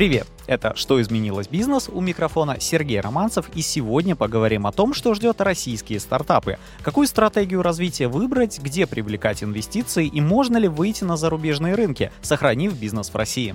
Привет! Это «Что изменилось бизнес?» У микрофона Сергей Романцев, и сегодня поговорим о том, что ждет российские стартапы, какую стратегию развития выбрать, где привлекать инвестиции и можно ли выйти на зарубежные рынки, сохранив бизнес в России.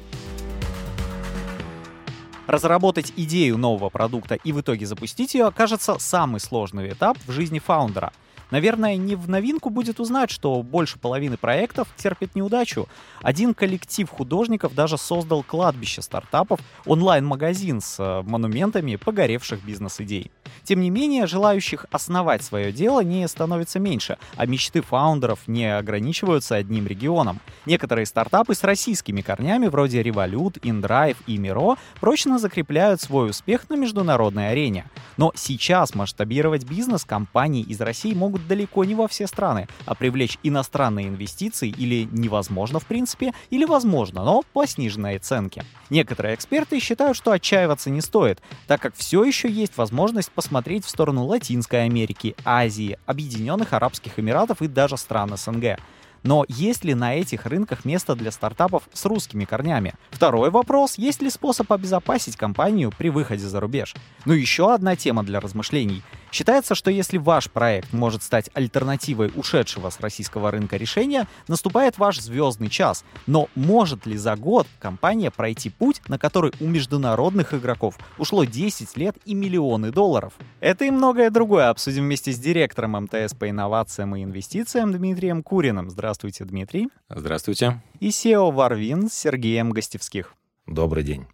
Разработать идею нового продукта и в итоге запустить ее окажется самый сложный этап в жизни фаундера — Наверное, не в новинку будет узнать, что больше половины проектов терпит неудачу. Один коллектив художников даже создал кладбище стартапов, онлайн-магазин с э, монументами погоревших бизнес-идей. Тем не менее, желающих основать свое дело не становится меньше, а мечты фаундеров не ограничиваются одним регионом. Некоторые стартапы с российскими корнями, вроде Revolut, InDrive и Miro, прочно закрепляют свой успех на международной арене. Но сейчас масштабировать бизнес компании из России могут далеко не во все страны, а привлечь иностранные инвестиции или невозможно в принципе, или возможно, но по сниженной оценке. Некоторые эксперты считают, что отчаиваться не стоит, так как все еще есть возможность посмотреть в сторону Латинской Америки, Азии, Объединенных Арабских Эмиратов и даже стран СНГ. Но есть ли на этих рынках место для стартапов с русскими корнями? Второй вопрос, есть ли способ обезопасить компанию при выходе за рубеж? Ну еще одна тема для размышлений. Считается, что если ваш проект может стать альтернативой ушедшего с российского рынка решения, наступает ваш звездный час. Но может ли за год компания пройти путь, на который у международных игроков ушло 10 лет и миллионы долларов? Это и многое другое обсудим вместе с директором МТС по инновациям и инвестициям Дмитрием Куриным. Здравствуйте, Дмитрий. Здравствуйте. И SEO Варвин с Сергеем Гостевских. Добрый день.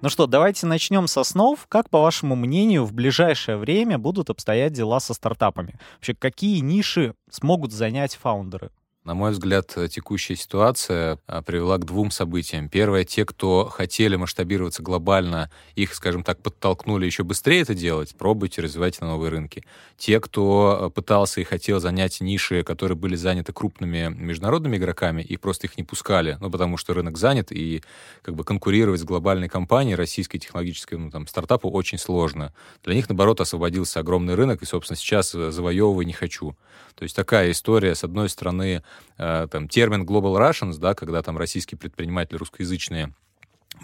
Ну что, давайте начнем со снов. Как, по вашему мнению, в ближайшее время будут обстоять дела со стартапами? Вообще, какие ниши смогут занять фаундеры? На мой взгляд, текущая ситуация а, привела к двум событиям. Первое, те, кто хотели масштабироваться глобально, их, скажем так, подтолкнули еще быстрее это делать, пробуйте, развивайте на новые рынки. Те, кто а, пытался и хотел занять ниши, которые были заняты крупными международными игроками, и просто их не пускали, ну, потому что рынок занят, и как бы конкурировать с глобальной компанией, российской технологической, ну, там, стартапу очень сложно. Для них, наоборот, освободился огромный рынок, и, собственно, сейчас э, завоевывай не хочу. То есть такая история, с одной стороны, там, термин Global Russians, да, когда там российские предприниматели русскоязычные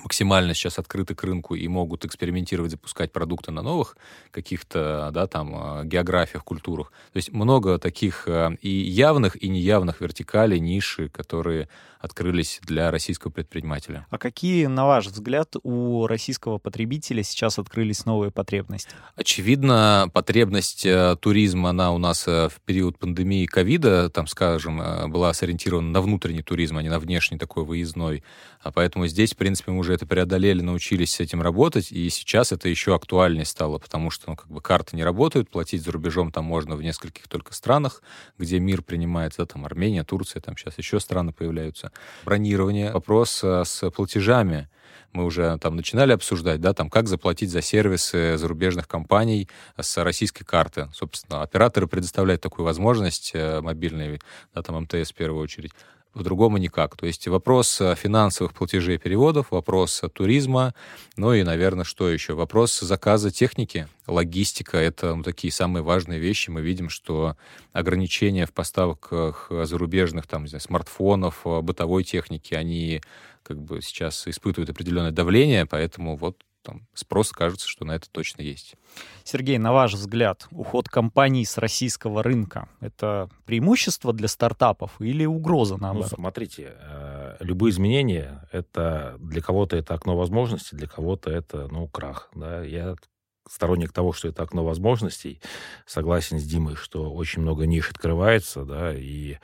максимально сейчас открыты к рынку и могут экспериментировать, запускать продукты на новых каких-то, да, там, э, географиях, культурах. То есть много таких э, и явных, и неявных вертикалей, ниши, которые открылись для российского предпринимателя. А какие, на ваш взгляд, у российского потребителя сейчас открылись новые потребности? Очевидно, потребность э, туризма, она у нас в период пандемии ковида, там, скажем, была сориентирована на внутренний туризм, а не на внешний такой выездной. А поэтому здесь, в принципе, мы уже это преодолели, научились с этим работать, и сейчас это еще актуальнее стало, потому что, ну, как бы карты не работают, платить за рубежом там можно в нескольких только странах, где мир принимается, да, там Армения, Турция, там сейчас еще страны появляются. Бронирование, вопрос э, с платежами. Мы уже там начинали обсуждать, да, там, как заплатить за сервисы зарубежных компаний с российской карты. Собственно, операторы предоставляют такую возможность, э, мобильный, да, там, МТС в первую очередь по-другому никак. То есть вопрос э, финансовых платежей и переводов, вопрос туризма, ну и, наверное, что еще? Вопрос заказа техники, логистика — это ну, такие самые важные вещи. Мы видим, что ограничения в поставках зарубежных там, не знаю, смартфонов, э, бытовой техники, они как бы сейчас испытывают определенное давление, поэтому вот там спрос кажется, что на это точно есть. Сергей, на ваш взгляд, уход компаний с российского рынка — это преимущество для стартапов или угроза, наоборот? Ну, смотрите, э, любые изменения — это для кого-то это окно возможностей, для кого-то это, ну, крах. Да? Я сторонник того, что это окно возможностей. Согласен с Димой, что очень много ниш открывается, да, и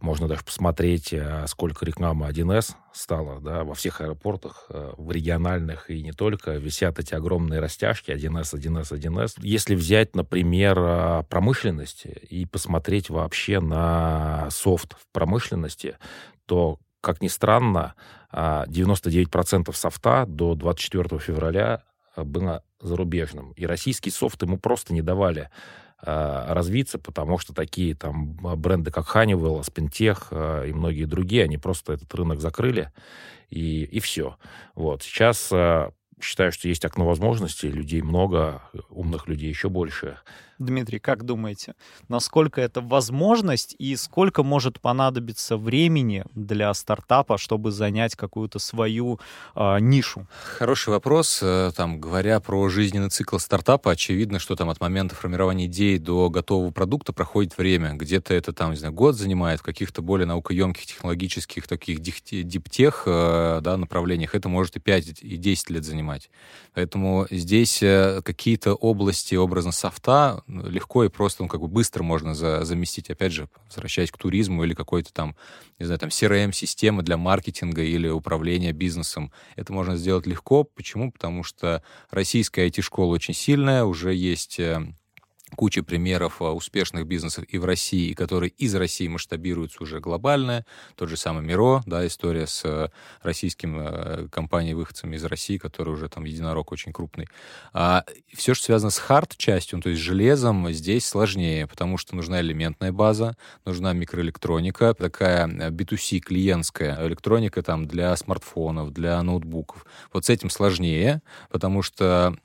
можно даже посмотреть, а, сколько рекламы 1С стало, да, во всех аэропортах, э, в региональных и не только, висят эти огромные растяжки 1С, 1С, 1С. Если взять, например, а, промышленность и посмотреть вообще на софт в промышленности, то, как ни странно, 99% а, софта до 24 февраля было зарубежным. И российский софт ему просто не давали э, развиться, потому что такие там бренды, как Honeywell, Spentech э, и многие другие, они просто этот рынок закрыли, и, и все. Вот. Сейчас считаю, что есть окно возможностей, людей много, умных людей еще больше. Дмитрий, как думаете, насколько это возможность и сколько может понадобиться времени для стартапа, чтобы занять какую-то свою э, нишу? Хороший вопрос. Э, там, говоря про жизненный цикл стартапа, очевидно, что там от момента формирования идеи до готового продукта проходит время. Где-то это там, не знаю, год занимает, в каких-то более наукоемких технологических таких диптех э, да, направлениях это может и 5, и 10 лет занимать. Поэтому здесь э, какие-то области образно софта легко и просто, ну, как бы быстро можно за, заместить, опять же, возвращаясь к туризму или какой-то там, не знаю, там CRM-системы для маркетинга или управления бизнесом. Это можно сделать легко. Почему? Потому что российская IT-школа очень сильная, уже есть э, куча примеров а, успешных бизнесов и в России, и которые из России масштабируются уже глобально. Тот же самый Миро, да, история с э, российским э, компанией-выходцами из России, который уже там единорог очень крупный. А все, что связано с хард-частью, ну, то есть железом, здесь сложнее, потому что нужна элементная база, нужна микроэлектроника, такая B2C клиентская электроника там для смартфонов, для ноутбуков. Вот с этим сложнее, потому что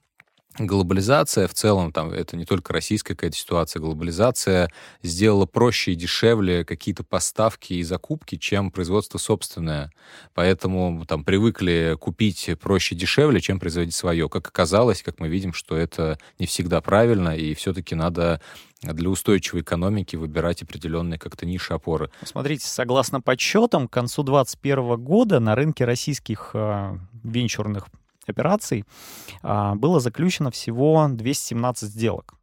глобализация в целом, там, это не только российская какая-то ситуация, глобализация сделала проще и дешевле какие-то поставки и закупки, чем производство собственное. Поэтому там привыкли купить проще и дешевле, чем производить свое. Как оказалось, как мы видим, что это не всегда правильно, и все-таки надо для устойчивой экономики выбирать определенные как-то ниши опоры. Смотрите, согласно подсчетам, к концу 2021 года на рынке российских э, венчурных операций а, было заключено всего 217 сделок.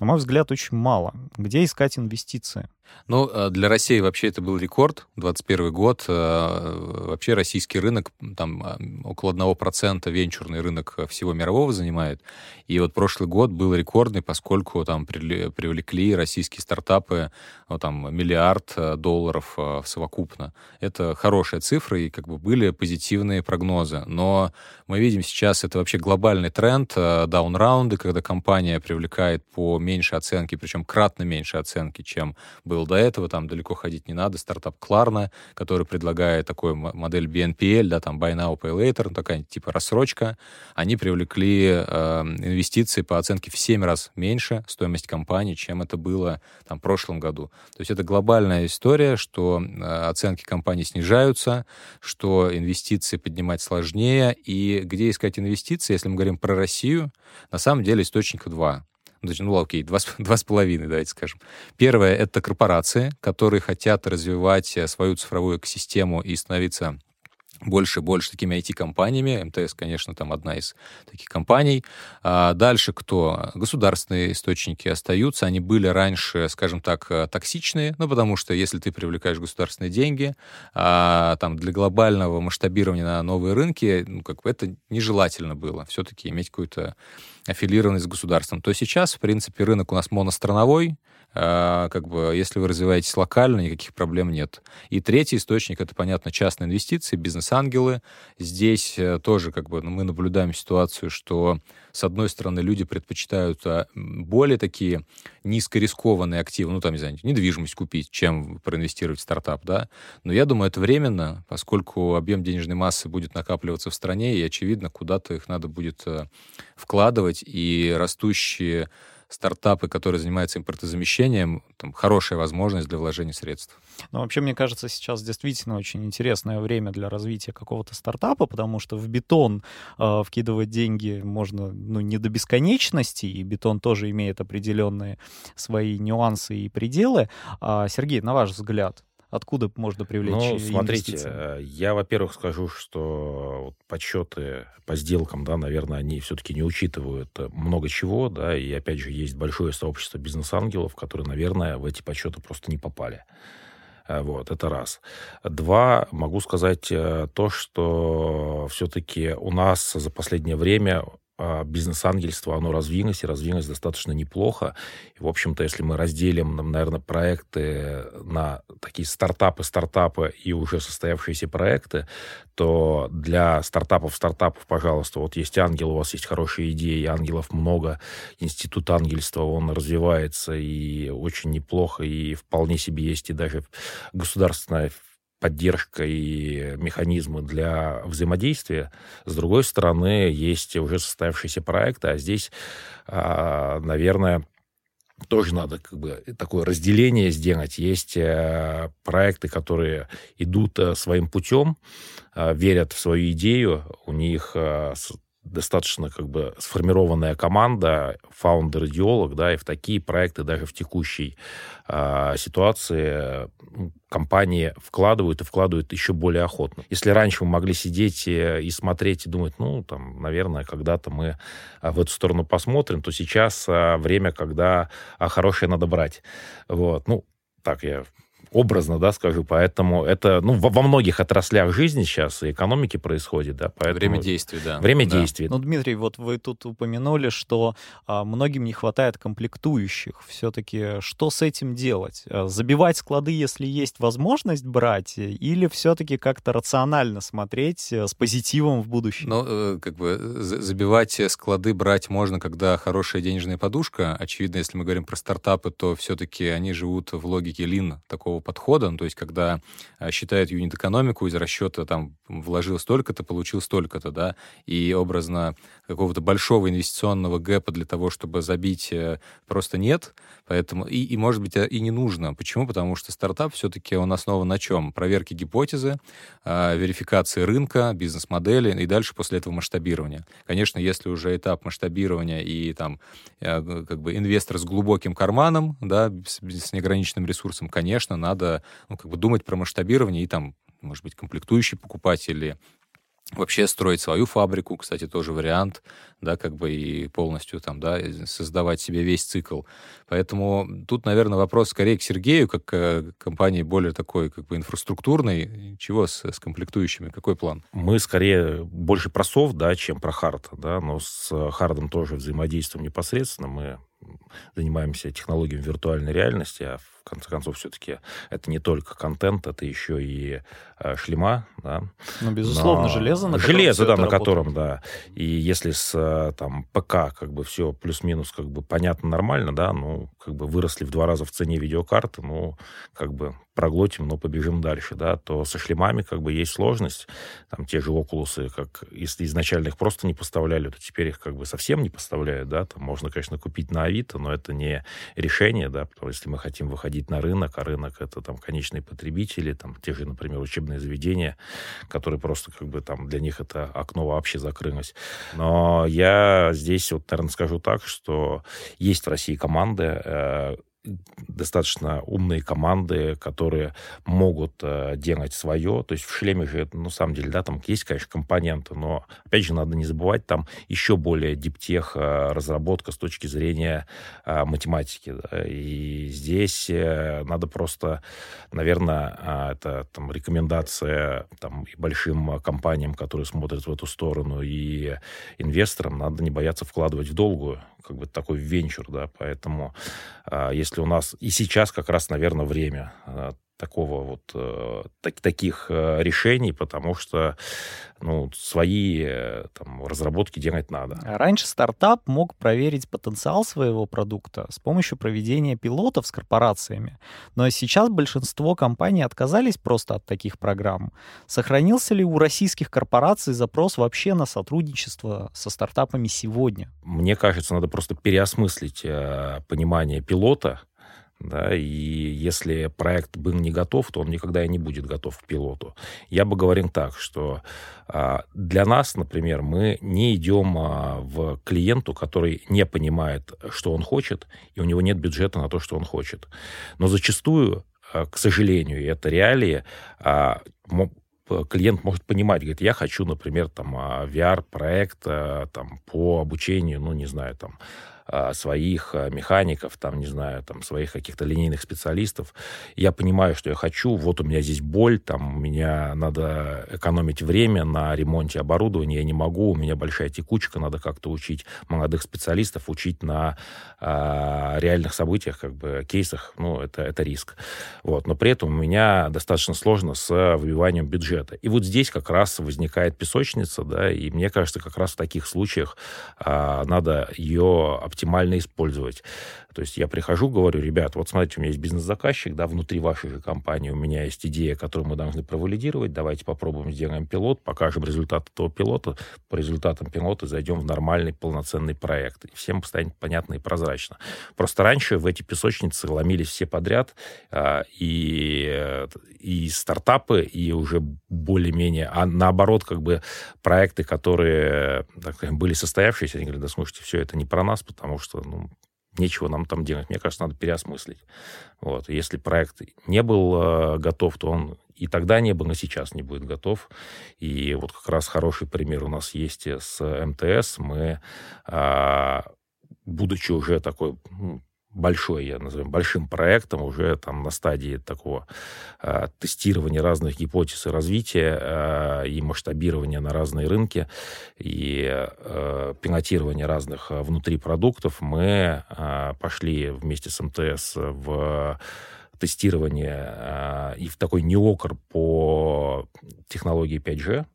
На мой взгляд, очень мало. Где искать инвестиции? Ну, э, для России вообще это был рекорд. 21 год. Э, вообще российский рынок, там э, около 1% венчурный рынок всего мирового занимает. И вот прошлый год был рекордный, поскольку там привлекли российские стартапы ну, там, миллиард долларов совокупно. Это хорошая цифра, и как бы были позитивные прогнозы. Но мы видим сейчас, это вообще глобальный тренд, даунраунды, когда компания привлекает по меньшей оценке, причем кратно меньше оценки, чем был был до этого, там далеко ходить не надо, стартап Klarna, который предлагает такую модель BNPL, да, там Buy Now, Pay Later, ну, такая типа рассрочка, они привлекли э, инвестиции по оценке в 7 раз меньше стоимость компании, чем это было там в прошлом году. То есть это глобальная история, что э, оценки компаний снижаются, что инвестиции поднимать сложнее, и где искать инвестиции, если мы говорим про Россию, на самом деле источника два ну, окей, два, два с половиной, давайте скажем. Первое — это корпорации, которые хотят развивать э, свою цифровую экосистему и становиться больше и больше такими IT-компаниями. МТС, конечно, там одна из таких компаний. А дальше кто? Государственные источники остаются. Они были раньше, скажем так, э, токсичные, ну, потому что если ты привлекаешь государственные деньги, а, там, для глобального масштабирования на новые рынки, ну, как бы это нежелательно было. Все-таки иметь какую-то аффилированность с государством. То сейчас, в принципе, рынок у нас монострановой, как бы, если вы развиваетесь локально, никаких проблем нет. И третий источник, это, понятно, частные инвестиции, бизнес-ангелы. Здесь э, тоже, как бы, ну, мы наблюдаем ситуацию, что, с одной стороны, люди предпочитают а, более такие низкорискованные активы, ну, там, не знаю, недвижимость купить, чем проинвестировать в стартап, да. Но я думаю, это временно, поскольку объем денежной массы будет накапливаться в стране, и, очевидно, куда-то их надо будет э, вкладывать, и растущие стартапы, которые занимаются импортозамещением, там хорошая возможность для вложения средств. Ну, вообще, мне кажется, сейчас действительно очень интересное время для развития какого-то стартапа, потому что в бетон э, вкидывать деньги можно, ну, не до бесконечности, и бетон тоже имеет определенные свои нюансы и пределы. А, Сергей, на ваш взгляд, Откуда можно привлечь Ну, смотрите, э, я, во-первых, скажу, что подсчеты по сделкам, да, наверное, они все-таки не учитывают э, много чего, да, и, опять же, есть большое сообщество бизнес-ангелов, которые, наверное, в эти подсчеты просто не попали. Э, вот, это раз. Два, могу сказать то, что все-таки у нас за последнее время бизнес-ангельство, оно развилось, и развилось достаточно неплохо. И, в общем-то, если мы разделим, наверное, проекты на такие стартапы, стартапы и уже состоявшиеся проекты, то для стартапов, стартапов, пожалуйста, вот есть ангел, у вас есть хорошие идеи, ангелов много, институт ангельства, он развивается и очень неплохо, и вполне себе есть и даже государственная поддержка и механизмы для взаимодействия. С другой стороны, есть уже состоявшиеся проекты, а здесь, а, наверное, тоже надо как бы такое разделение сделать. Есть э, проекты, которые идут э, своим путем, э, верят в свою идею, у них достаточно как бы сформированная команда, фаундер-идеолог, да, и в такие проекты даже в текущей э, ситуации компании вкладывают и вкладывают еще более охотно. Если раньше мы могли сидеть и, и смотреть и думать, ну, там, наверное, когда-то мы а, в эту сторону посмотрим, то сейчас а, время, когда хорошее надо брать. Вот. Ну, так я образно, да, скажу. Поэтому это, ну, во, во многих отраслях жизни сейчас и экономики происходит, да. Поэтому... Время действий, да. Время да. действий. Ну, Дмитрий, вот вы тут упомянули, что а, многим не хватает комплектующих. Все-таки что с этим делать? А, забивать склады, если есть возможность брать, или все-таки как-то рационально смотреть э, с позитивом в будущее? Ну, э, как бы забивать склады брать можно, когда хорошая денежная подушка. Очевидно, если мы говорим про стартапы, то все-таки они живут в логике лин, такого подхода, ну, то есть когда а, считают юнит-экономику из расчета, там, вложил столько-то, получил столько-то, да, и образно какого-то большого инвестиционного гэпа для того, чтобы забить, э, просто нет, поэтому, и, и может быть, и не нужно. Почему? Потому что стартап все-таки он основан на чем? Проверке гипотезы, а, верификации рынка, бизнес-модели, и дальше после этого масштабирование. Конечно, если уже этап масштабирования и там э, как бы инвестор с глубоким карманом, да, с, с неограниченным ресурсом, конечно, надо надо ну, как бы думать про масштабирование и там, может быть, комплектующие покупать или вообще строить свою фабрику, кстати, тоже вариант, да, как бы и полностью там, да, создавать себе весь цикл. Поэтому тут, наверное, вопрос скорее к Сергею, как к компании более такой, как бы инфраструктурной. Чего с, с комплектующими? Какой план? Мы скорее больше про софт, да, чем про хард, да, но с хардом тоже взаимодействуем непосредственно. Мы занимаемся технологиями виртуальной реальности, а в в конце концов, все-таки это не только контент, это еще и э, шлема, да. Ну, безусловно, Но... железо, на Железо, да, на котором, да. И если с э, там ПК как бы все плюс-минус как бы понятно, нормально, да, ну, как бы выросли в два раза в цене видеокарты, ну, как бы проглотим, но побежим дальше, да, то со шлемами как бы есть сложность. Там те же окулусы, как если изначально их просто не поставляли, то теперь их как бы совсем не поставляют, да, там можно, конечно, купить на Авито, но это не решение, да, потому что если мы хотим выходить на рынок, а рынок это там конечные потребители, там те же, например, учебные заведения, которые просто как бы там для них это окно вообще закрылось. Но я здесь вот, наверное, скажу так, что есть в России команды, э, достаточно умные команды, которые могут э, делать свое. То есть в шлеме же, ну, на самом деле, да, там есть, конечно, компоненты, но, опять же, надо не забывать, там еще более диптех э, разработка с точки зрения э, математики. Да, и здесь э, надо просто, наверное, э, это там рекомендация там и большим компаниям, которые смотрят в эту сторону, и инвесторам, надо не бояться вкладывать в долгую, как бы такой венчур, да, поэтому э, если у нас и сейчас как раз, наверное, время э, такого вот э, так, таких э, решений, потому что ну, свои э, там, разработки делать надо. Раньше стартап мог проверить потенциал своего продукта с помощью проведения пилотов с корпорациями, но сейчас большинство компаний отказались просто от таких программ. Сохранился ли у российских корпораций запрос вообще на сотрудничество со стартапами сегодня? Мне кажется, надо просто переосмыслить э, понимание пилота, да, и если проект был не готов, то он никогда и не будет готов к пилоту. Я бы говорил так, что а, для нас, например, мы не идем а, в клиенту, который не понимает, что он хочет, и у него нет бюджета на то, что он хочет. Но зачастую, а, к сожалению, это реалии, клиент может понимать, говорит, я хочу, например, там, VR-проект там, по обучению, ну, не знаю, там, своих а, механиков, там, не знаю, там, своих каких-то линейных специалистов. Я понимаю, что я хочу, вот у меня здесь боль, там, у меня надо экономить время на ремонте оборудования, я не могу, у меня большая текучка, надо как-то учить молодых специалистов, учить на а, реальных событиях, как бы, кейсах, ну, это, это риск. Вот. Но при этом у меня достаточно сложно с выбиванием бюджета. И вот здесь как раз возникает песочница, да, и мне кажется, как раз в таких случаях а, надо ее оптимально использовать. То есть я прихожу, говорю, ребят, вот смотрите, у меня есть бизнес-заказчик, да, внутри вашей же компании у меня есть идея, которую мы должны провалидировать, давайте попробуем, сделаем пилот, покажем результат этого пилота, по результатам пилота зайдем в нормальный полноценный проект. И всем станет понятно и прозрачно. Просто раньше в эти песочницы ломились все подряд, а, и, и стартапы, и уже более-менее, а наоборот, как бы проекты, которые так были состоявшиеся, они говорят, да слушайте, все это не про нас, потому что ну, нечего нам там делать. Мне кажется, надо переосмыслить. Вот. Если проект не был э, готов, то он и тогда не был, и сейчас не будет готов. И вот как раз хороший пример у нас есть с МТС. Мы, э, будучи уже такой ну, большой, я назовем, большим проектом, уже там на стадии такого э, тестирования разных гипотез и развития э, и масштабирования на разные рынки и э, пилотирования разных внутри продуктов, мы э, пошли вместе с МТС в тестирование э, и в такой неокр по технологии 5G,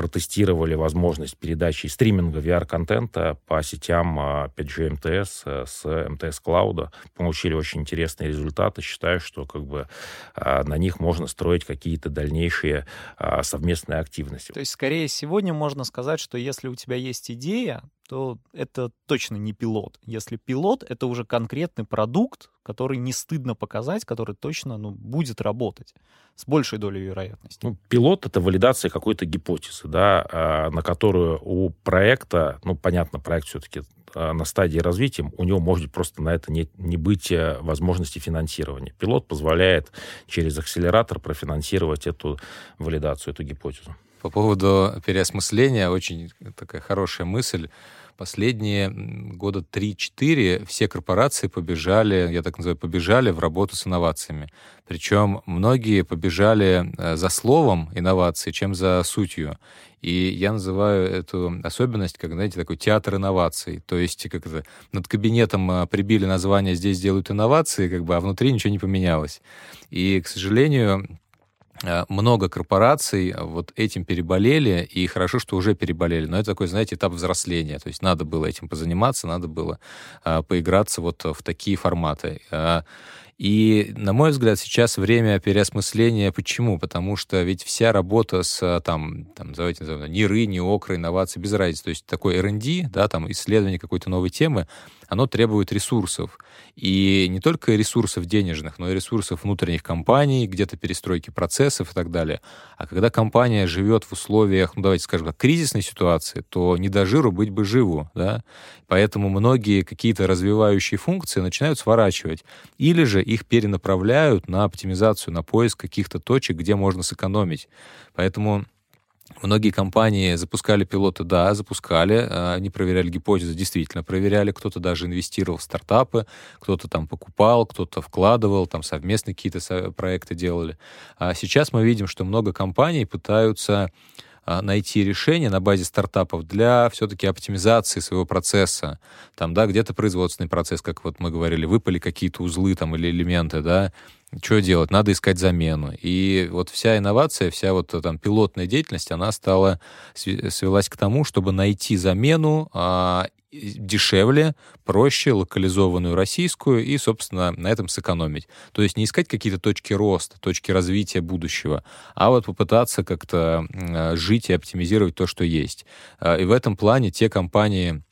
протестировали возможность передачи стриминга VR-контента по сетям 5G а, МТС э, с МТС Клауда. Получили очень интересные результаты. Считаю, что как бы а, на них можно строить какие-то дальнейшие а, совместные активности. То есть, скорее, сегодня можно сказать, что если у тебя есть идея, то это точно не пилот. Если пилот, это уже конкретный продукт, который не стыдно показать, который точно ну, будет работать с большей долей вероятности. Ну, пилот — это валидация какой-то гипотезы, да, а, на которую у проекта, ну, понятно, проект все-таки а, на стадии развития, у него может просто на это не, не быть э, возможности финансирования. Пилот позволяет через акселератор профинансировать эту валидацию, эту гипотезу. По поводу переосмысления, очень такая хорошая мысль последние года 3-4 все корпорации побежали, я так называю, побежали в работу с инновациями. Причем многие побежали э, за словом инновации, чем за сутью. И я называю эту особенность как, знаете, такой театр инноваций. То есть как это, над кабинетом э, прибили название «Здесь делают инновации», как бы, а внутри ничего не поменялось. И, к сожалению, много корпораций вот этим переболели, и хорошо, что уже переболели. Но это такой, знаете, этап взросления. То есть надо было этим позаниматься, надо было а, поиграться вот в такие форматы. А, и, на мой взгляд, сейчас время переосмысления. Почему? Потому что ведь вся работа с, там, там давайте назовем, НИРы, НИОКРы, инновации, без разницы. То есть такой R&D, да, там, исследование какой-то новой темы, оно требует ресурсов. И не только ресурсов денежных, но и ресурсов внутренних компаний, где-то перестройки процессов и так далее. А когда компания живет в условиях, ну давайте скажем, кризисной ситуации, то не до жиру быть бы живу, да. Поэтому многие какие-то развивающие функции начинают сворачивать. Или же их перенаправляют на оптимизацию, на поиск каких-то точек, где можно сэкономить. Поэтому Многие компании запускали пилоты, да, запускали, а, они проверяли гипотезы, действительно проверяли, кто-то даже инвестировал в стартапы, кто-то там покупал, кто-то вкладывал, там совместные какие-то проекты делали. А сейчас мы видим, что много компаний пытаются а, найти решение на базе стартапов для все-таки оптимизации своего процесса. Там, да, где-то производственный процесс, как вот мы говорили, выпали какие-то узлы там или элементы, да, что делать? Надо искать замену. И вот вся инновация, вся вот там пилотная деятельность, она стала, свелась к тому, чтобы найти замену а, дешевле, проще, локализованную российскую и, собственно, на этом сэкономить. То есть не искать какие-то точки роста, точки развития будущего, а вот попытаться как-то жить и оптимизировать то, что есть. А, и в этом плане те компании,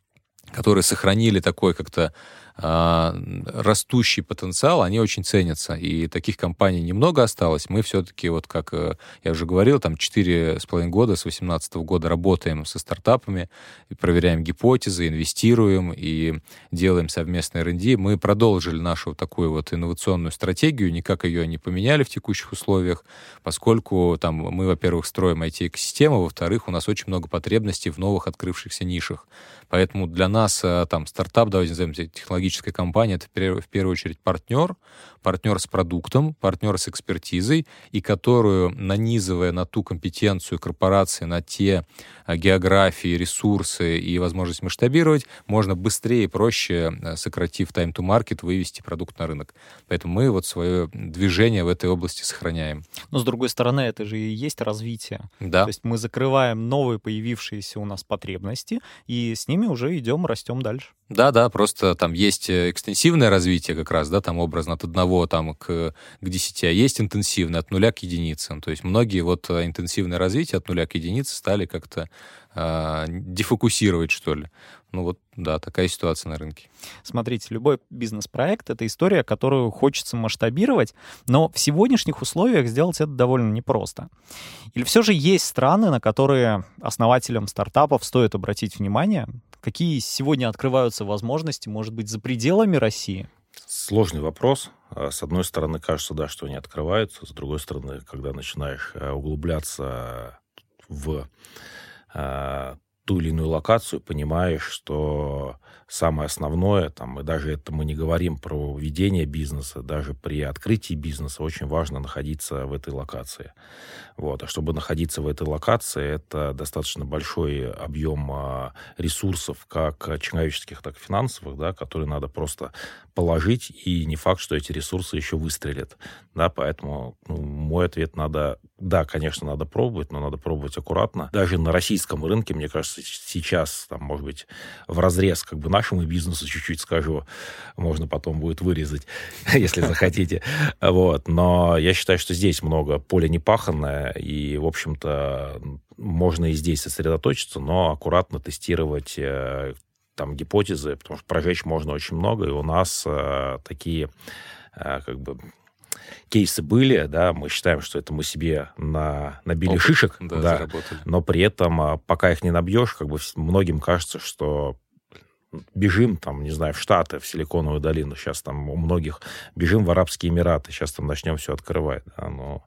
которые сохранили такой как-то растущий потенциал, они очень ценятся. И таких компаний немного осталось. Мы все-таки, вот как э, я уже говорил, там 4,5 года, с 2018 года работаем со стартапами, проверяем гипотезы, инвестируем и делаем совместный R&D. Мы продолжили нашу такую вот инновационную стратегию, никак ее не поменяли в текущих условиях, поскольку там мы, во-первых, строим IT-экосистему, во-вторых, у нас очень много потребностей в новых открывшихся нишах. Поэтому для нас э, там стартап, давайте назовем технологический технологическая компания — это в первую очередь партнер, партнер с продуктом, партнер с экспертизой, и которую, нанизывая на ту компетенцию корпорации, на те а, географии, ресурсы и возможность масштабировать, можно быстрее и проще, а, сократив time to market, вывести продукт на рынок. Поэтому мы вот свое движение в этой области сохраняем. Но, с другой стороны, это же и есть развитие. Да. То есть мы закрываем новые появившиеся у нас потребности, и с ними уже идем, растем дальше. Да, да, просто там есть э, экстенсивное развитие как раз, да, там образно от одного там к, к 10, а есть интенсивное от нуля к единице. То есть многие вот э, интенсивное развитие от нуля к единице стали как-то э, дефокусировать, что ли. Ну вот, да, такая ситуация на рынке. Смотрите, любой бизнес-проект — это история, которую хочется масштабировать, но в сегодняшних условиях сделать это довольно непросто. Или все же есть страны, на которые основателям стартапов стоит обратить внимание? Какие сегодня открываются возможности, может быть, за пределами России? Сложный вопрос. А, с одной стороны, кажется, да, что они открываются. С другой стороны, когда начинаешь а, углубляться в а, ту или иную локацию, понимаешь, что самое основное, там, и даже это мы не говорим про ведение бизнеса, даже при открытии бизнеса очень важно находиться в этой локации. Вот. А чтобы находиться в этой локации, это достаточно большой объем а, ресурсов, как человеческих, так и финансовых, да, которые надо просто положить, и не факт, что эти ресурсы еще выстрелят. Да, поэтому ну, мой ответ надо, да, конечно, надо пробовать, но надо пробовать аккуратно. Даже на российском рынке, мне кажется, сейчас, там, может быть, в разрез как бы нашему бизнесу чуть-чуть скажу, можно потом будет вырезать, если захотите. Вот. Но я считаю, что здесь много поля непаханное, и, в общем-то, можно и здесь сосредоточиться, но аккуратно тестировать э, там гипотезы, потому что прожечь можно очень много, и у нас э, такие э, как бы кейсы были, да, мы считаем, что это мы себе на, набили Опыт, шишек, да, да. но при этом, а, пока их не набьешь, как бы многим кажется, что бежим, там, не знаю, в Штаты, в Силиконовую долину, сейчас там у многих бежим в Арабские Эмираты, сейчас там начнем все открывать, да, но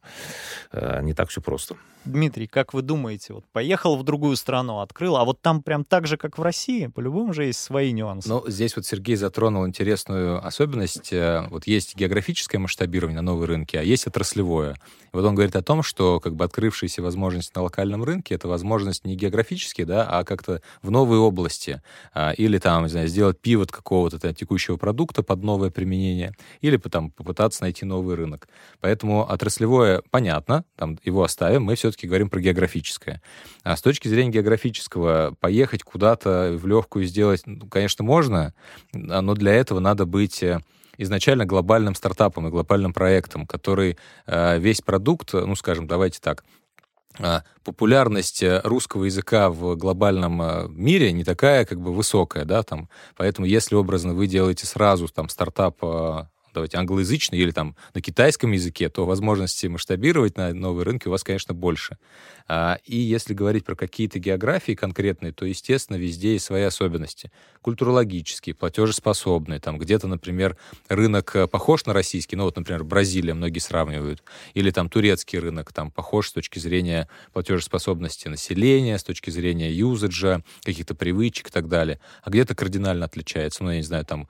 э, не так все просто. Дмитрий, как вы думаете, вот поехал в другую страну, открыл, а вот там прям так же, как в России, по-любому же есть свои нюансы. Ну, здесь вот Сергей затронул интересную особенность. Э, вот есть географическое масштабирование на новые рынки, а есть отраслевое. И вот он говорит о том, что как бы открывшиеся возможности на локальном рынке — это возможность не географические, да, а как-то в новые области. А, или там, не знаю, сделать пивот какого-то там, текущего продукта под новое применение, или там попытаться найти новый рынок. Поэтому отраслевое понятно, там его оставим, мы все все-таки говорим про географическое. А с точки зрения географического, поехать куда-то в легкую сделать, ну, конечно, можно, но для этого надо быть э, изначально глобальным стартапом и глобальным проектом, который э, весь продукт, ну, скажем, давайте так, популярность русского языка в глобальном мире не такая как бы высокая, да, там, поэтому если образно вы делаете сразу там стартап давайте, англоязычный или там на китайском языке, то возможности масштабировать на новые рынки у вас, конечно, больше. А, и если говорить про какие-то географии конкретные, то, естественно, везде есть свои особенности. Культурологические, платежеспособные. Там где-то, например, рынок э, похож на российский, ну вот, например, Бразилия многие сравнивают. Или там турецкий рынок, там похож с точки зрения платежеспособности населения, с точки зрения юзаджа, каких-то привычек и так далее. А где-то кардинально отличается. Ну, я не знаю, там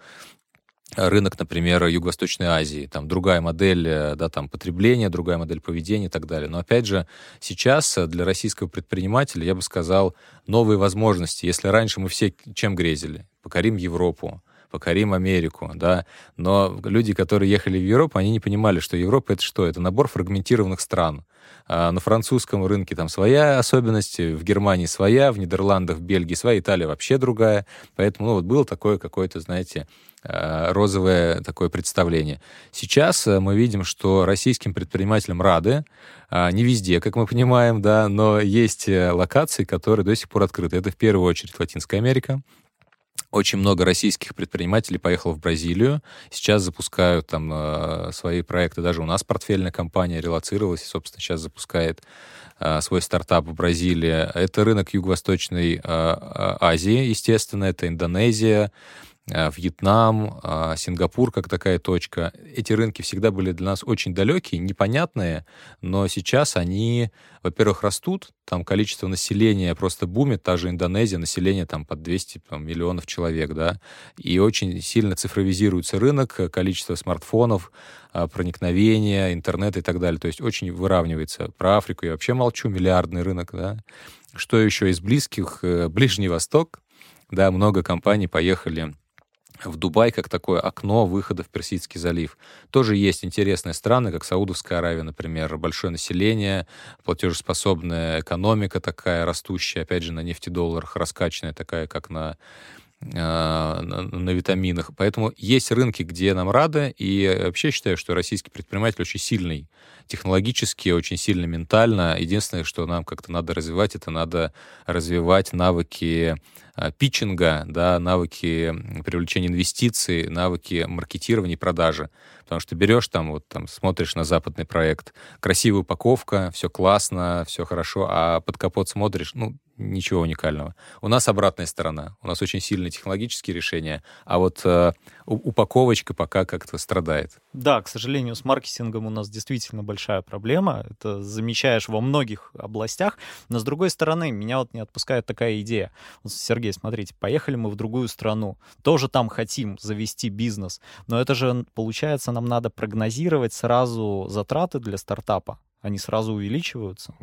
рынок, например, Юго-Восточной Азии, там другая модель э, да, там, потребления, другая модель поведения и так далее. Но опять же, сейчас для российского предпринимателя, я бы сказал, новые возможности. Если раньше мы все чем грезили? Покорим Европу, покорим Америку, да, но люди, которые ехали в Европу, они не понимали, что Европа — это что? Это набор фрагментированных стран. А на французском рынке там своя особенность, в Германии своя, в Нидерландах, в Бельгии своя, Италия вообще другая. Поэтому ну, вот было такое какое-то, знаете, а, розовое такое представление. Сейчас э, мы видим, что российским предпринимателям рады, а, не везде, как мы понимаем, да, но есть э, локации, которые до сих пор открыты. Это в первую очередь Латинская Америка, очень много российских предпринимателей поехало в Бразилию. Сейчас запускают там э, свои проекты. Даже у нас портфельная компания релацировалась и, собственно, сейчас запускает э, свой стартап в Бразилии. Это рынок Юго-Восточной э, Азии, естественно. Это Индонезия, Вьетнам, э, Сингапур как такая точка. Эти рынки всегда были для нас очень далекие, непонятные, но сейчас они, во-первых, растут, там количество населения просто бумит, та же Индонезия, население там под 200 там, миллионов человек, да, и очень сильно цифровизируется рынок, количество смартфонов, э, проникновение, интернет и так далее, то есть очень выравнивается. Про Африку я вообще молчу, миллиардный рынок, да. Что еще из близких? Ближний Восток, да, много компаний поехали в Дубай как такое окно выхода в Персидский залив. Тоже есть интересные страны, как Саудовская Аравия, например, большое население, платежеспособная экономика такая растущая, опять же, на нефтедолларах раскачанная такая, как на а, на, на витаминах. Поэтому есть рынки, где нам рады, и вообще считаю, что российский предприниматель очень сильный технологически, очень сильно ментально. Единственное, что нам как-то надо развивать, это надо развивать навыки питчинга, да, навыки привлечения инвестиций, навыки маркетирования и продажи. Потому что берешь там, вот там смотришь на западный проект, красивая упаковка, все классно, все хорошо, а под капот смотришь, ну, ничего уникального. У нас обратная сторона. У нас очень сильные технологические решения, а вот э, упаковочка пока как-то страдает. Да, к сожалению, с маркетингом у нас действительно большая проблема. Это замечаешь во многих областях. Но с другой стороны, меня вот не отпускает такая идея. Вот, Сергей, смотрите, поехали мы в другую страну. Тоже там хотим завести бизнес. Но это же, получается, нам надо прогнозировать сразу затраты для стартапа. Они сразу увеличиваются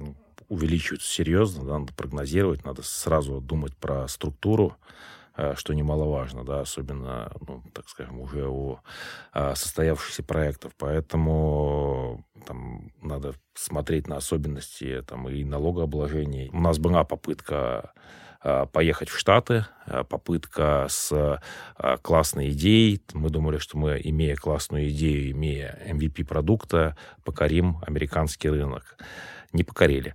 увеличиваются серьезно, да, надо прогнозировать, надо сразу думать про структуру, э, что немаловажно, да, особенно, ну, так скажем, уже у а, состоявшихся проектов. Поэтому там надо смотреть на особенности там, и налогообложения. У нас была попытка а, поехать в Штаты, попытка с классной идеей. Мы думали, что мы, имея классную идею, имея MVP продукта, покорим американский рынок не покорили.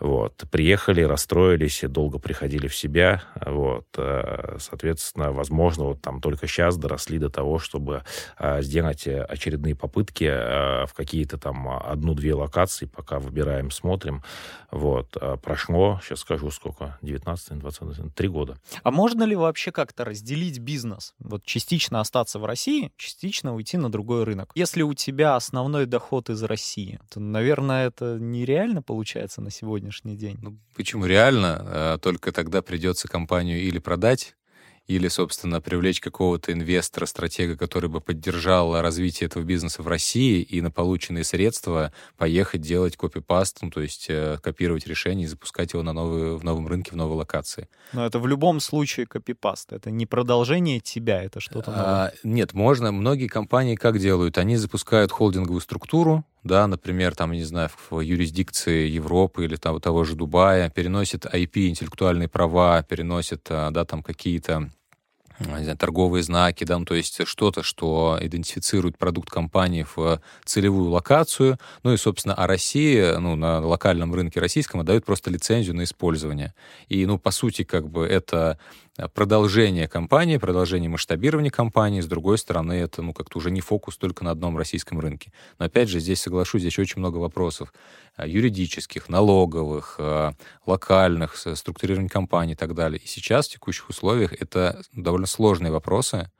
Вот. Приехали, расстроились, долго приходили в себя. Вот. Э, соответственно, возможно, вот там только сейчас доросли до того, чтобы э, сделать очередные попытки э, в какие-то там одну-две локации, пока выбираем, смотрим. Вот. Прошло, сейчас скажу, сколько, 19 20 три года. А можно ли вообще как-то разделить бизнес? Вот частично остаться в России, частично уйти на другой рынок. Если у тебя основной доход из России, то, наверное, это нереально получается на сегодня сегодняшний день. Ну, почему реально? А, только тогда придется компанию или продать, или, собственно, привлечь какого-то инвестора, стратега, который бы поддержал развитие этого бизнеса в России и на полученные средства поехать делать копипаст, ну, то есть э, копировать решение и запускать его на новый, в новом рынке, в новой локации. Но это в любом случае копипаст. Это не продолжение тебя, это что-то новое. А, нет, можно. Многие компании как делают? Они запускают холдинговую структуру, да, например, там, не знаю, в юрисдикции Европы или того, того же Дубая, переносит IP, интеллектуальные права, переносит, а, да, там какие-то знаю, торговые знаки, да, ну, то есть что-то, что идентифицирует продукт компании в целевую локацию. Ну и, собственно, а Россия, ну, на локальном рынке российском отдает просто лицензию на использование. И, ну, по сути, как бы это Э, продолжение компании, продолжение масштабирования компании. С другой стороны, это ну, как-то уже не фокус только на одном российском рынке. Но опять же, здесь соглашусь, здесь очень много вопросов э, юридических, налоговых, э, локальных, структурирования компании и так далее. И сейчас, в текущих условиях, это довольно сложные вопросы.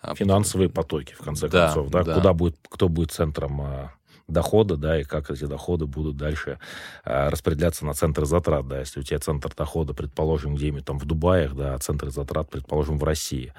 А, Финансовые потоки, в конце да, концов, да? да? Куда будет, кто будет центром дохода, да, и как эти доходы будут дальше э, распределяться на центр затрат, да, если у тебя центр дохода, предположим, где-нибудь там в Дубаях, да, а центр затрат, предположим, в России,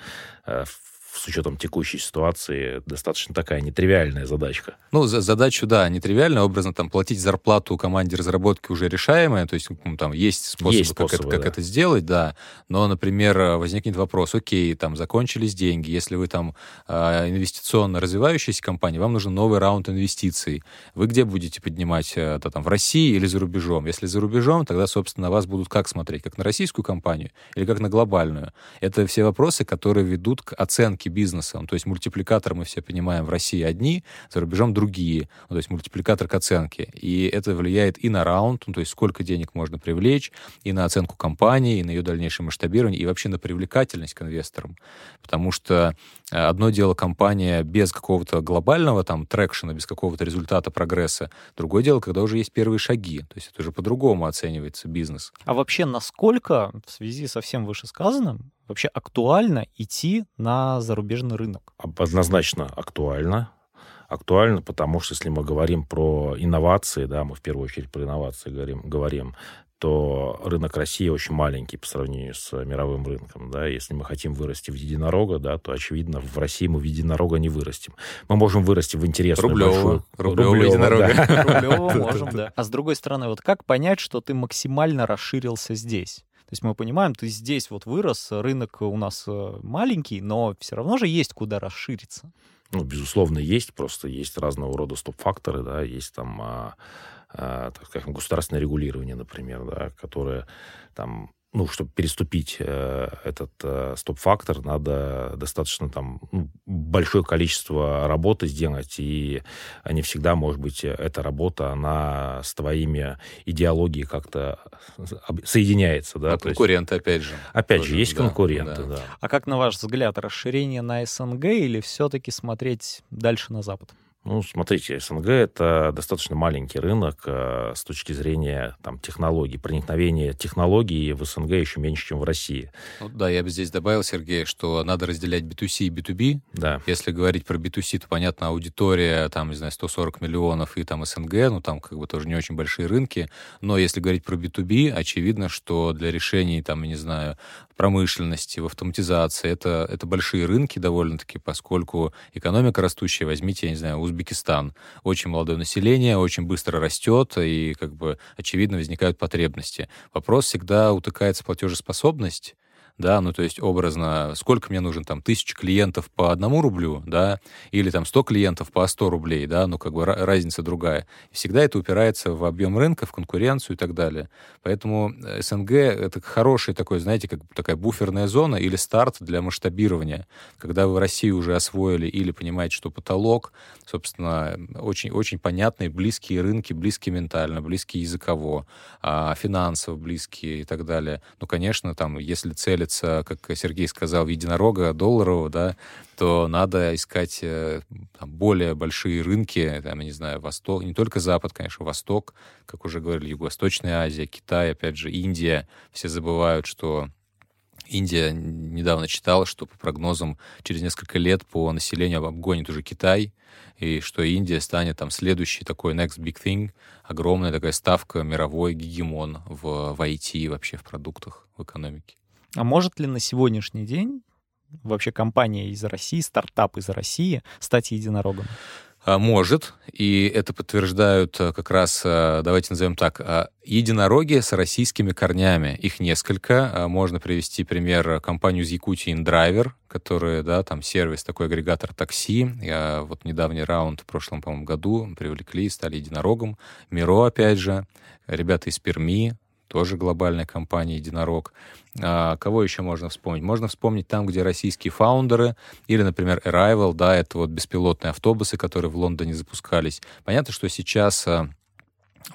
э, с учетом текущей ситуации, достаточно такая нетривиальная задачка. Ну, за задачу, да, нетривиальная, образно там платить зарплату команде разработки уже решаемая, то есть ну, там есть способы, есть способы как, это, как это сделать, да, но, например, возникнет вопрос, окей, там закончились деньги, если вы там а, инвестиционно развивающаяся компания, вам нужен новый раунд инвестиций, вы где будете поднимать, это там в России или за рубежом? Если за рубежом, тогда, собственно, вас будут как смотреть, как на российскую компанию или как на глобальную? Это все вопросы, которые ведут к оценке оценки бизнеса. Ну, то есть мультипликатор мы все понимаем в России одни, за рубежом другие. Ну, то есть мультипликатор к оценке. И это влияет и на раунд, ну, то есть сколько денег можно привлечь, и на оценку компании, и на ее дальнейшее масштабирование, и вообще на привлекательность к инвесторам. Потому что э, одно дело компания без какого-то глобального там трекшена, без какого-то результата прогресса. Другое дело, когда уже есть первые шаги. То есть это уже по-другому оценивается бизнес. А вообще насколько в связи со всем вышесказанным Вообще актуально идти на зарубежный рынок? Однозначно актуально. Актуально, потому что если мы говорим про инновации, да, мы в первую очередь про инновации говорим, говорим то рынок России очень маленький по сравнению с мировым рынком. Да? Если мы хотим вырасти в единорога, да, то, очевидно, в России мы в единорога не вырастим. Мы можем вырасти в интересную Рублевого. большую... Рублевого единорога. Рублевого можем, да. А с другой стороны, вот как понять, что ты максимально расширился здесь? То есть мы понимаем, ты здесь вот вырос, рынок у нас э, маленький, но все равно же есть куда расшириться. Ну, безусловно, есть. Просто есть разного рода стоп-факторы, да, есть там а, а, так скажем, государственное регулирование, например, да, которое там ну, чтобы переступить э, этот э, стоп-фактор, надо достаточно там ну, большое количество работы сделать, и не всегда, может быть, эта работа, она с твоими идеологией как-то соединяется. Да? А конкуренты, есть, опять же. Опять тоже, же, есть да, конкуренты, да. да. А как, на ваш взгляд, расширение на СНГ или все-таки смотреть дальше на Запад? Ну, смотрите, СНГ это достаточно маленький рынок э, с точки зрения там, технологий. Проникновение технологий в СНГ еще меньше, чем в России. Ну, да, я бы здесь добавил, Сергей, что надо разделять B2C и B2B. Да. Если говорить про B2C, то, понятно, аудитория, там, не знаю, 140 миллионов и там СНГ, ну, там как бы тоже не очень большие рынки. Но если говорить про B2B, очевидно, что для решений, там, не знаю, промышленности, в автоматизации, это, это большие рынки довольно-таки, поскольку экономика растущая, возьмите, я не знаю, Узбекистан. Очень молодое население, очень быстро растет, и, как бы, очевидно, возникают потребности. Вопрос всегда утыкается в платежеспособность, да, ну, то есть образно, сколько мне нужен, там, тысяч клиентов по одному рублю, да, или там 100 клиентов по 100 рублей, да, ну, как бы разница другая. Всегда это упирается в объем рынка, в конкуренцию и так далее. Поэтому э, СНГ — это хороший такой, знаете, как такая буферная зона или старт для масштабирования. Когда вы в России уже освоили или понимаете, что потолок, собственно, очень, очень понятные, близкие рынки, близкие ментально, близкие языково, а, финансово близкие и так далее. Ну, конечно, там, если цель целится, как Сергей сказал, единорога долларового, да, то надо искать э, там, более большие рынки, там, я не знаю, Восток, не только Запад, конечно, Восток, как уже говорили, Юго-Восточная Азия, Китай, опять же, Индия. Все забывают, что Индия недавно читала, что по прогнозам через несколько лет по населению обгонит уже Китай, и что Индия станет там следующий такой next big thing, огромная такая ставка, мировой гегемон в, в IT вообще в продуктах, в экономике. А может ли на сегодняшний день вообще компания из России, стартап из России стать единорогом? А, может, и это подтверждают э, как раз, э, давайте назовем так, э, единороги с российскими корнями. Их несколько. Можно привести пример компанию из Якутии InDriver, которая, да, там сервис, такой агрегатор такси. Я, вот недавний раунд в прошлом, по-моему, году привлекли, стали единорогом. Миро, опять же, ребята из Перми, тоже глобальная компания «Единорог». А, кого еще можно вспомнить? Можно вспомнить там, где российские фаундеры, или, например, Arrival, да, это вот беспилотные автобусы, которые в Лондоне запускались. Понятно, что сейчас а,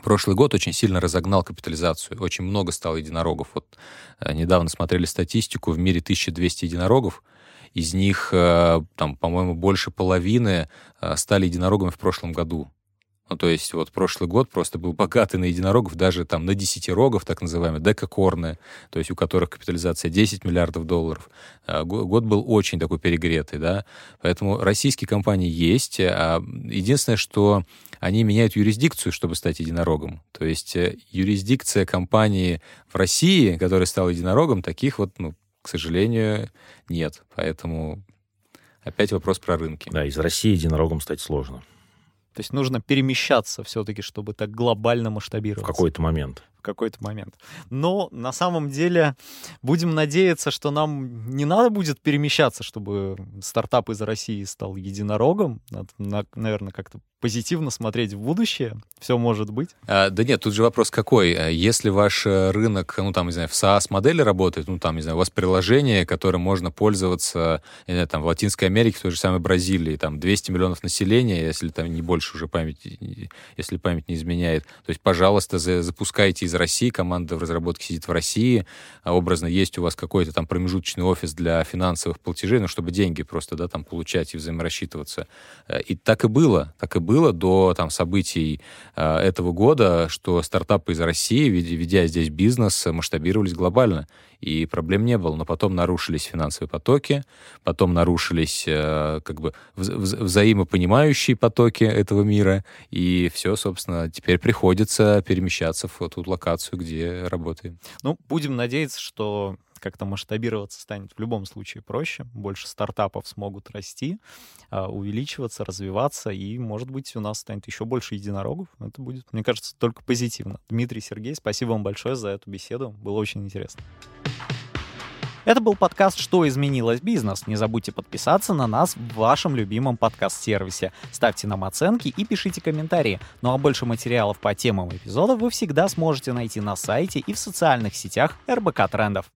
Прошлый год очень сильно разогнал капитализацию. Очень много стало единорогов. Вот а, недавно смотрели статистику, в мире 1200 единорогов. Из них, а, там, по-моему, больше половины стали единорогами в прошлом году. Ну, то есть вот прошлый год просто был богатый на единорогов, даже там на десятирогов, так называемые, декакорны, то есть у которых капитализация 10 миллиардов долларов. А, год был очень такой перегретый, да. Поэтому российские компании есть. А единственное, что они меняют юрисдикцию, чтобы стать единорогом. То есть э, юрисдикция компании в России, которая стала единорогом, таких вот, ну, к сожалению, нет. Поэтому опять вопрос про рынки. Да, из России единорогом стать сложно. То есть нужно перемещаться все-таки, чтобы так глобально масштабироваться. В какой-то момент в какой-то момент. Но на самом деле будем надеяться, что нам не надо будет перемещаться, чтобы стартап из России стал единорогом. Надо, наверное, как-то позитивно смотреть в будущее. Все может быть. А, да нет, тут же вопрос какой. А если ваш э, рынок, ну там, не знаю, в SaaS-модели работает, ну там, не знаю, у вас приложение, которым можно пользоваться, не знаю, там, в Латинской Америке, в той же самой Бразилии, там 200 миллионов населения, если там не больше уже память, если память не изменяет. То есть, пожалуйста, запускайте из России, команда в разработке сидит в России, а образно есть у вас какой-то там промежуточный офис для финансовых платежей, ну, чтобы деньги просто, да, там получать и взаиморассчитываться. Э, и так и было, так и было до там событий э, этого года, что стартапы из России, ведя здесь бизнес, масштабировались глобально и проблем не было. Но потом нарушились финансовые потоки, потом нарушились э, как бы вза взаимопонимающие потоки этого мира, и все, собственно, теперь приходится перемещаться в ту локацию, где работаем. Ну, будем надеяться, что как-то масштабироваться станет в любом случае проще, больше стартапов смогут расти, а, увеличиваться, развиваться, и, может быть, у нас станет еще больше единорогов. Это будет, мне кажется, только позитивно. Дмитрий, Сергей, спасибо вам большое за эту беседу, было очень интересно. Это был подкаст «Что изменилось бизнес?». Не забудьте подписаться на нас в вашем любимом подкаст-сервисе. Ставьте нам оценки и пишите комментарии. Ну а больше материалов по темам эпизода вы всегда сможете найти на сайте и в социальных сетях РБК Трендов.